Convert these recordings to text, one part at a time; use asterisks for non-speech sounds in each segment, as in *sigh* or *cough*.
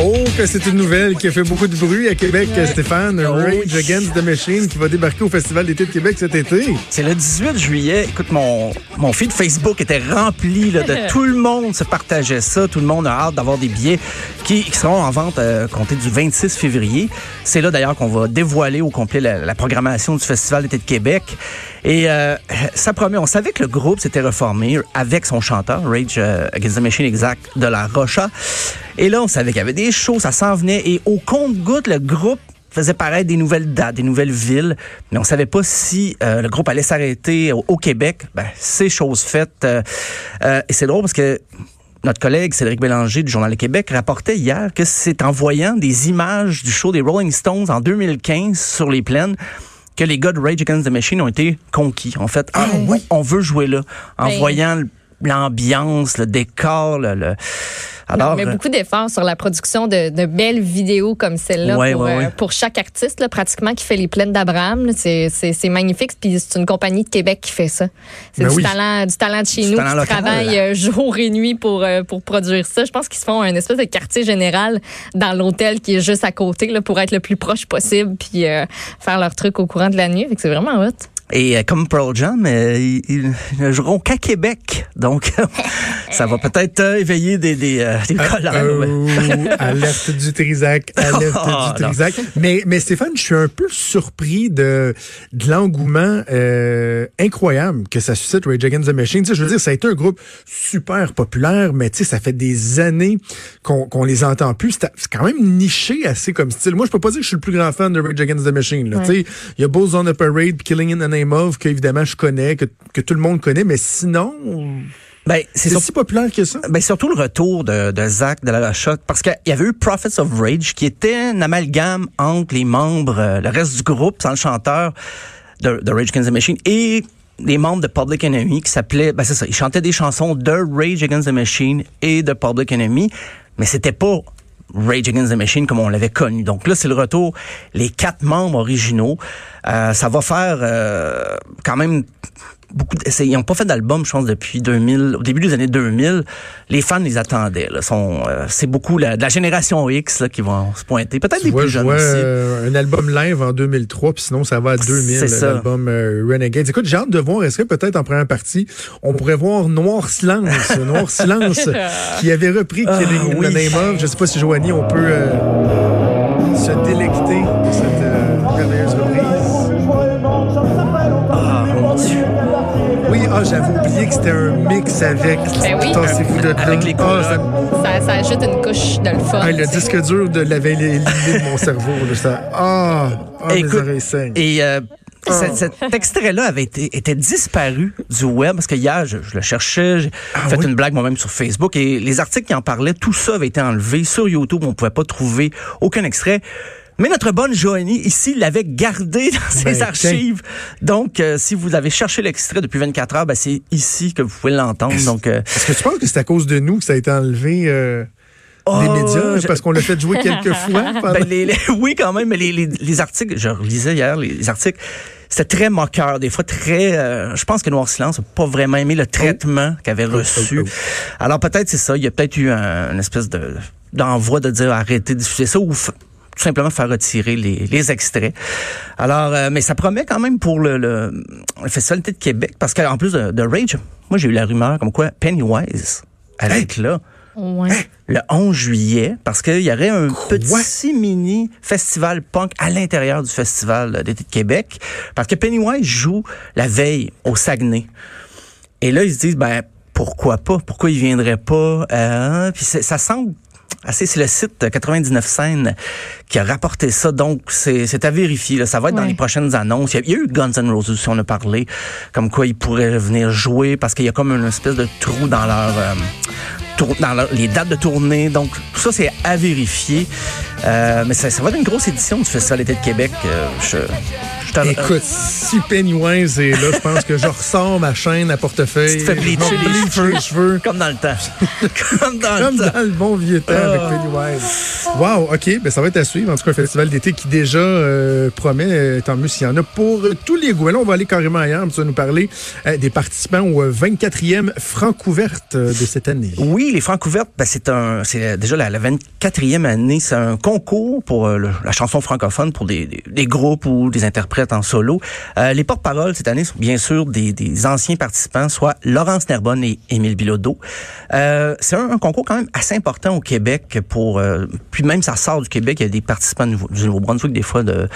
Oh, que c'est une nouvelle qui a fait beaucoup de bruit à Québec, Stéphane. Oh, Rage Against the Machine qui va débarquer au Festival d'été de Québec cet été. C'est le 18 juillet. Écoute, mon, mon feed Facebook était rempli là, de *laughs* tout le monde se partageait ça. Tout le monde a hâte d'avoir des billets qui, qui seront en vente euh, compté du 26 février. C'est là d'ailleurs qu'on va dévoiler au complet la, la programmation du Festival d'été de Québec. Et euh, ça promet, on savait que le groupe s'était reformé avec son chanteur, Rage euh, Against the Machine exact, de la Rocha. Et là, on savait qu'il y avait des shows, ça s'en venait. Et au compte-goutte, le groupe faisait paraître des nouvelles dates, des nouvelles villes, mais on savait pas si euh, le groupe allait s'arrêter au, au Québec. Ben, c'est chose faite. Euh, euh, et c'est drôle parce que notre collègue Cédric Bélanger du Journal de Québec rapportait hier que c'est en voyant des images du show des Rolling Stones en 2015 sur les plaines que les gars de Rage Against the Machine ont été conquis. En fait, ah, oui, on veut jouer là. En Ben- voyant l'ambiance, le décor, le... le- Alors, mais euh, beaucoup d'efforts sur la production de, de belles vidéos comme celle-là Ouais, pour, ouais, euh, pour chaque artiste, là, pratiquement, qui fait les plaines d'Abraham. C'est magnifique. Puis c'est une compagnie de Québec qui fait ça. C'est Ben du, oui. talent, du talent de chez Du nous qui local. travaille euh, jour et nuit pour, euh, pour produire ça. Je pense qu'ils se font un espèce de quartier général dans l'hôtel qui est juste à côté là, pour être le plus proche possible puis euh, faire leur truc au courant de la nuit. C'est vraiment hot. Et euh, comme Pearl Jam, euh, ils, ils ne joueront qu'à Québec. Donc, *laughs* ça va *laughs* peut-être euh, éveiller des, des, euh, des colères. Euh, *laughs* alerte du Trisac, alerte Oh, du. Trisac. Mais, mais Stéphane, je suis un peu surpris de, de l'engouement euh, incroyable que ça suscite Rage Against the Machine. Tu sais, je veux dire, ça a été un groupe super populaire, mais tu sais, ça fait des années qu'on qu'on les entend plus. C'est quand même niché assez comme style. Moi, je peux pas dire que je suis le plus grand fan de Rage Against the Machine. là. Tu sais, il y a Bulls on the Parade, puis Killing in the Name of, que évidemment je connais, que, que tout le monde connaît, mais sinon, Ben, c'est sur- si populaire que ça. ben, surtout le retour de, de Zach de la Rocha, parce qu'il y avait eu Prophets of Rage, qui était un amalgame entre les membres, euh, le reste du groupe, sans le chanteur de, de Rage Against the Machine, et les membres de Public Enemy, qui s'appelaient, ben c'est ça, ils chantaient des chansons de Rage Against the Machine et de Public Enemy, mais c'était pas Rage Against the Machine comme on l'avait connu. Donc là, c'est le retour, les quatre membres originaux. Euh, ça va faire euh, quand même beaucoup. Ils n'ont pas fait d'album, je pense, depuis 2000, au début des années 2000. Les fans les attendaient. Là, sont, euh, c'est beaucoup la, de la génération X là, qui vont se pointer. Peut-être des vois, plus je jeunes vois aussi. euh, un album live en 2003, puis sinon ça va à 2000, C'est ça. l'album euh, Renegade. Écoute, j'ai hâte de voir, est-ce que peut-être en première partie, on pourrait voir Noir Silence, Noir Silence, *laughs* qui avait repris Ah, Killing in oui. the Name of. Je sais pas si Joanie, on peut Oui, ah, j'avais oublié que c'était un mix avec. Ben oui. Tassez-vous de. Avec les Ah, ça- couronnes. Ça, ça ajoute une couche de le fun. ah, le disque dur de l'avait éliminé de mon cerveau. Là, ça, ah, ah mes Écoute, oreilles saignent. Et euh, Oh. cet, cet extrait-là avait été était disparu du web parce que hier je, je le cherchais, j'ai fait oui? une blague moi-même sur Facebook et les articles qui en parlaient, tout ça avait été enlevé sur YouTube, on pouvait pas trouver aucun extrait. Mais notre bonne Joanie ici l'avait gardé *laughs* dans ses Ben, archives. Donc euh, si vous avez cherché l'extrait depuis 24 heures, ben, c'est ici que vous pouvez l'entendre. Donc euh, Est-ce que tu penses que c'est à cause de nous que ça a été enlevé euh, des oh, médias? je- Parce qu'on l'a fait jouer quelques *laughs* fois? pendant- Ben, les- les- oui, quand même, mais les, les, les articles, je lisais hier les articles, c'était très moqueur, des fois très. euh, je pense que Noir Silence n'a pas vraiment aimé le traitement qu'il avait reçu. oh, oh. Alors peut-être c'est ça, il y a peut-être eu un, une espèce de d'envoi de dire arrêtez de diffuser ça ou tout simplement faire retirer les, les extraits. Alors, euh, mais ça promet quand même pour le, le, le Festival d'été de Québec, parce qu'en plus de, de Rage, moi j'ai eu la rumeur comme quoi Pennywise allait être là Ouais. le 11 juillet parce qu'il y aurait un petit mini festival punk à l'intérieur du festival d'été de Québec parce que Pennywise joue la veille au Saguenay. Et là ils se disent ben pourquoi pas? Pourquoi il viendrait pas? Euh, puis ça semble assez, c'est le site 99 scènes qui a rapporté ça. Donc, c'est, c'est à vérifier. Là. Ça va être dans les prochaines annonces. Il y, a, il y a eu Guns N' Roses, si on a parlé, comme quoi ils pourraient venir jouer parce qu'il y a comme une espèce de trou dans leur... euh, tour- dans leur- les dates de tournée. Donc, tout ça, c'est à vérifier. Euh, mais ça, ça va être une grosse édition du Festival d'été de Québec. Euh, je, Écoute, si Pennywise est là, je pense que je ressors ma chaîne à portefeuille. Tu te fais bleacher les cheveux. les cheveux. Comme dans le temps. *laughs* Comme dans Comme le temps. dans le bon vieux temps avec Ah. Pennywise. Wow, OK. Ben, ça va être à suivre. En tout cas, un festival d'été qui déjà euh, promet, euh, tant mieux s'il y en a, pour euh, tous les goûts. Et Là, on va aller carrément ailleurs. Tu vas nous parler euh, des participants au euh, 24e Francouverte euh, de cette année. Oui, les Francouvertes, ben c'est un, c'est déjà la, la 24e année. C'est un concours pour euh, le- la chanson francophone pour des, des, des groupes ou des interprètes en solo. Euh, les porte-paroles cette année sont bien sûr des, anciens participants, soit Laurence Nerbonne et Émile Bilodeau. Euh, c'est un, concours quand même assez important au Québec pour, euh, puis même ça sort du Québec. Il y a des participants du Nouveau- du Nouveau-Brunswick, des fois de,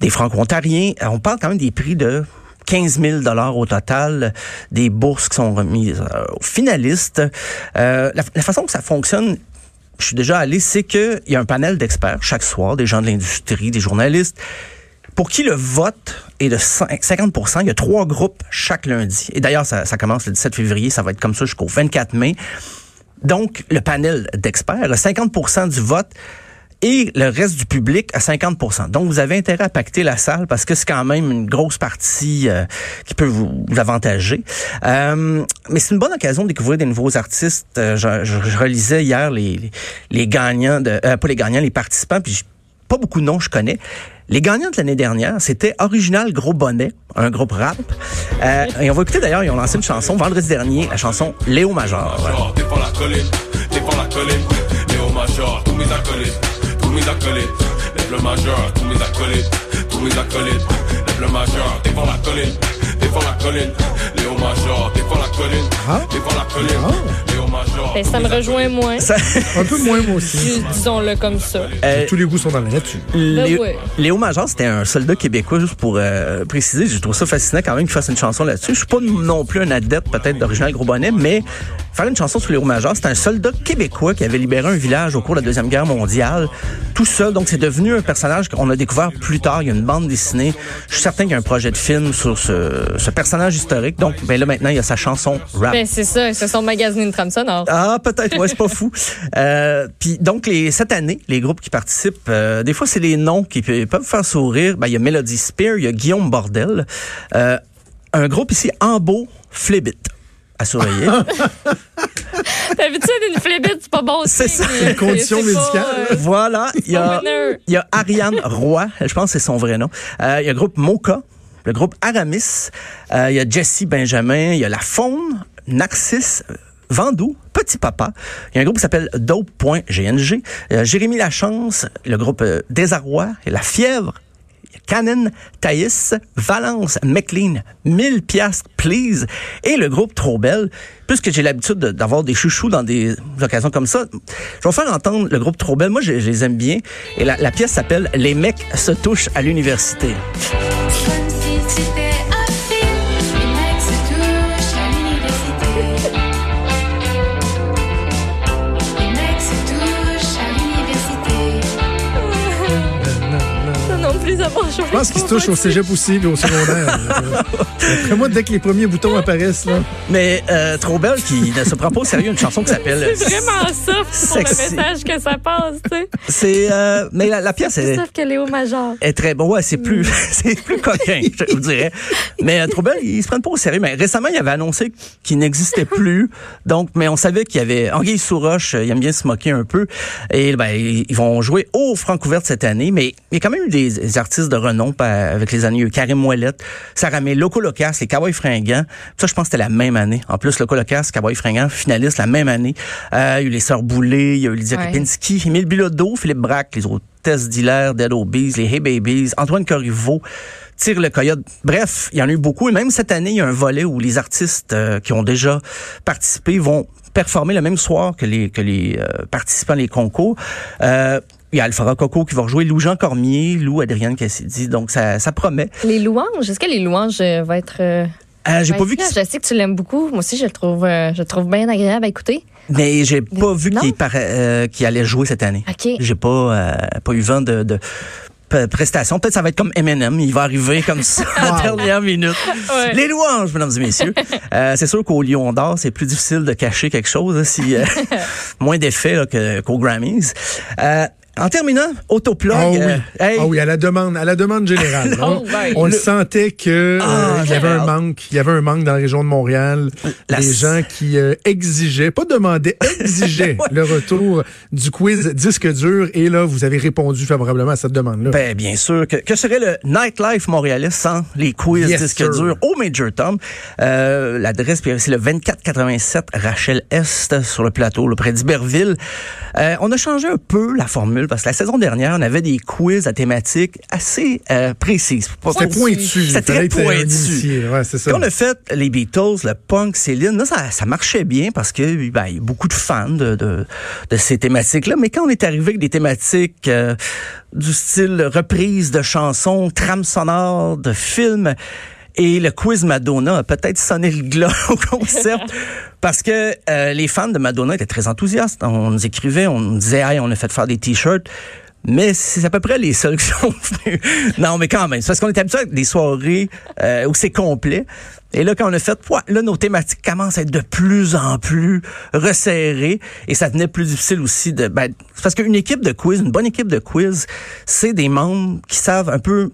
des Franco-Ontariens. On parle quand même des prix de 15 000 dollars au total, des bourses qui sont remises aux finalistes. La façon que ça fonctionne, je suis déjà allé, c'est qu'il y a un panel d'experts chaque soir, des gens de l'industrie, des journalistes, pour qui le vote est de 50% Il y a trois groupes chaque lundi. Et d'ailleurs, ça, ça commence le 17 février, ça va être comme ça jusqu'au 24 mai. Donc, le panel d'experts, le 50% du vote et le reste du public à 50% Donc, vous avez intérêt à pacter la salle parce que c'est quand même une grosse partie euh, qui peut vous, vous avantager. Euh, mais c'est une bonne occasion de découvrir des nouveaux artistes. Euh, je, je- je relisais hier les, les, gagnants, de, euh, pas les gagnants, les participants, puis j- pas beaucoup de noms je connais. Les gagnants de l'année dernière, c'était Original Gros Bonnet, un groupe rap. Euh, et on va écouter d'ailleurs, ils ont lancé une chanson vendredi dernier, la chanson Léo Major. Major, défends la colline, défends la colline. Léo Major, tous mes acolytes, tous mes acolytes. Lève le major, tous mes acolytes, tous mes acolytes. Lève le major, défends la colline, défends la colline. Léo Major, défends la colline, défends la colline. Ben, ça me rejoint moins. Ça- *laughs* Un peu moins, moi aussi. Dis- Disons-le comme ça. euh, Tous les goûts sont dans la nature. Léo, ouais. Léo Major, c'était un soldat québécois, juste pour euh, préciser. Je trouve ça fascinant quand même qu'il fasse une chanson là-dessus. Je suis pas non plus un adepte peut-être d'original Gros Bonnet, mais faire une chanson sur Léo Major, c'est un soldat québécois qui avait libéré un village au cours de la Deuxième Guerre mondiale, tout seul. Donc c'est devenu un personnage qu'on a découvert plus tard. Il y a une bande dessinée. Je suis certain qu'il y a un projet de film sur ce, ce personnage historique. Donc ben là maintenant, il y a sa chanson rap. Ben, c'est ça. Ils se sont magasinés une trame sonore. Ah, peut-être, ouais, c'est pas fou. *laughs* Euh, Puis donc, les, cette année, les groupes qui participent, euh, des fois, c'est les noms qui pe- peuvent faire sourire. Ben, il y a Melody Spear, il y a Guillaume Bordel. Euh, un groupe ici, Ambo Flibit, à surveiller. T'as vu ça d'une flébite, c'est pas bon C'est ça, une condition pas, médicale. euh, voilà, il y a, il y a Ariane Roy, je pense que c'est son vrai nom. Euh, il y a le groupe Mocha, le groupe Aramis, euh, il y a Jesse Benjamin, il y a La Faune, Narcisse, Vandou, Petit Papa. Il y a un groupe qui s'appelle Dope.gng. Jérémy Lachance, le groupe Désarroi, et La Fièvre. Canon, Thaïs, Valence, McLean, 1000 piastres, please. Et le groupe Trop. Puisque j'ai l'habitude de- d'avoir des chouchous dans des occasions comme ça, je vais faire entendre le groupe Trop. Moi, je, les aime bien. Et la pièce s'appelle Les mecs se touchent à l'université. Pense qu'ils se touchent au cégep aussi, puis au secondaire. Euh, *laughs* Après moi, dès que les premiers boutons apparaissent, là. Mais euh, Trop Belle qui ne se prend pas au sérieux, une chanson qui s'appelle... C'est vraiment ça pour le message que ça passe, tu sais. C'est... euh, mais la, la pièce est... Sauf que Léo Major. est très bon. Ouais, c'est plus, *laughs* c'est plus coquin, je vous dirais. Mais euh, Trouble, ils se prennent pas au sérieux. Mais récemment, il avait annoncé qu'il n'existait plus. Donc, mais on savait qu'il y avait Anguille Souroche, euh, il aime bien se moquer un peu. Et ben, ils ils vont jouer au Francouverte cette année. Mais il y a quand même eu des, des artistes de renom avec les années. Karim Ouellette, Sarah May, Loco Locas, les Cowboys Fringants. Ça, je pense que c'était la même année. En plus, Loco Locas, Cowboys Fringants, finalistes la même année. Euh, il y a eu les Sœurs Boulay, il y a eu Lydia Ouais. Kepinski, Émile Bilodeau, Philippe Braque, les autres Tess Diller, Dead Obies, les Hey Babies, Antoine Corriveau, Tire le Coyote. Bref, il y en a eu beaucoup. Et même cette année, il y a un volet où les artistes euh, qui ont déjà participé vont performer le même soir que les, que les euh, participants des concours. Euh, il y a Alphara Coco qui va rejouer Lou Jean Cormier, Lou Adrienne Cassidy. Donc, ça, ça promet. Les louanges, est-ce que les louanges euh, vont être euh, Euh, j'ai pas vu là, qu'il Je sais que tu l'aimes beaucoup. Moi aussi, je le trouve, euh, je le trouve bien agréable à écouter. mais j'ai pas vu qu'il euh, qu'il allait jouer cette année. OK. J'ai pas euh, pas eu vent de, de p- prestations. Peut-être ça va être comme Eminem, il va arriver comme ça en *laughs* dernière minute. Ouais. Les louanges, mesdames et messieurs. *laughs* Euh, c'est sûr qu'au Lion d'Or, c'est plus difficile de cacher quelque chose, hein, si euh, *laughs* moins d'effets là, que- qu'aux Grammys. Euh, en terminant, autoplug. Ah oui. euh, hey, Ah oui, à la demande, à la demande générale. *laughs* Non, on, ben, on le le- sentait que euh, Ah, il y avait un manque, il y avait un manque dans la région de Montréal. La des s- gens qui euh, exigeaient, pas demandaient, *laughs* exigeaient Ouais. le retour du quiz disque dur. Et là, vous avez répondu favorablement à cette demande-là. Ben, bien sûr. Que, que serait le nightlife montréalais sans les quiz Yes, sir. durs au Major Tom? L'adresse, c'est le 2487 Rachel Est sur le plateau, là, près d'Iberville. On a changé un peu la formule parce que la saison dernière, on avait des quiz à thématiques assez euh, précises. C'était pointu. C'était très pointu. Ouais, ça. Quand on a fait les Beatles, le punk, Céline, là, ça, ça marchait bien parce que ben, il y a beaucoup de fans de, de, de ces thématiques-là. Mais quand on est arrivé avec des thématiques euh, du style reprise de chansons, trame sonore, de films, et le quiz Madonna a peut-être sonné le glas *laughs* au concept parce que euh, les fans de Madonna étaient très enthousiastes. On nous écrivait, on nous disait, hey, on a fait faire des t-shirts. Mais c'est à peu près les seuls *laughs* qui sont venus. Non, mais quand même, c'est parce qu'on est habitué à des soirées euh, où c'est complet. Et là, quand on a fait, là, nos thématiques commencent à être de plus en plus resserrées. Et ça devenait plus difficile aussi de... Ben, parce qu'une équipe de quiz, une bonne équipe de quiz, c'est des membres qui savent un peu...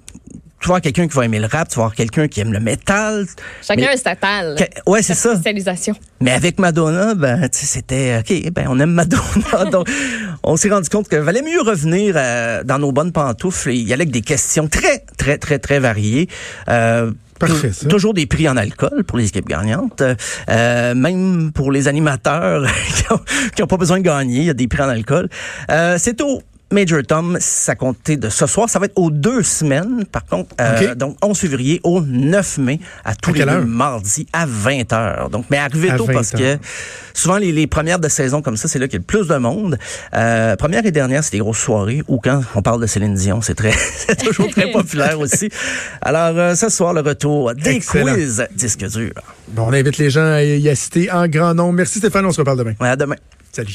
Tu vas avoir quelqu'un qui va aimer le rap, tu vas avoir quelqu'un qui aime le métal. Chacun Mais- a sa talle. Que- ouais, c'est ça. Spécialisation. Mais avec Madonna, ben, tu sais, c'était OK, ben, on aime Madonna. *laughs* donc, on s'est rendu compte qu'il valait mieux revenir euh, dans nos bonnes pantoufles et y aller avec des questions très, très, très, très variées. Euh, Parfait, ça. Toujours des prix en alcool pour les équipes gagnantes. Euh, même pour les animateurs *laughs* qui ont, qui ont pas besoin de gagner, il y a des prix en alcool. Euh, C'est au Major Tom, ça comptait de ce soir. Ça va être aux deux semaines, par contre. Euh. Donc, 11 février au 9 mai, à tous À les deux mardis à 20 heures. Donc, mais arrivez À tôt 20 parce que souvent les, les premières de saison comme ça, c'est là qu'il y a le plus de monde. Euh, première et dernière, c'est des grosses soirées ou quand on parle de Céline Dion, c'est très, *laughs* c'est toujours très populaire aussi. Alors, euh, ce soir, le retour des Excellent. quiz disque dur. Bon, on invite les gens à y assister en grand nombre. Merci Stéphane, on se reparle demain. Ouais, à demain. Salut.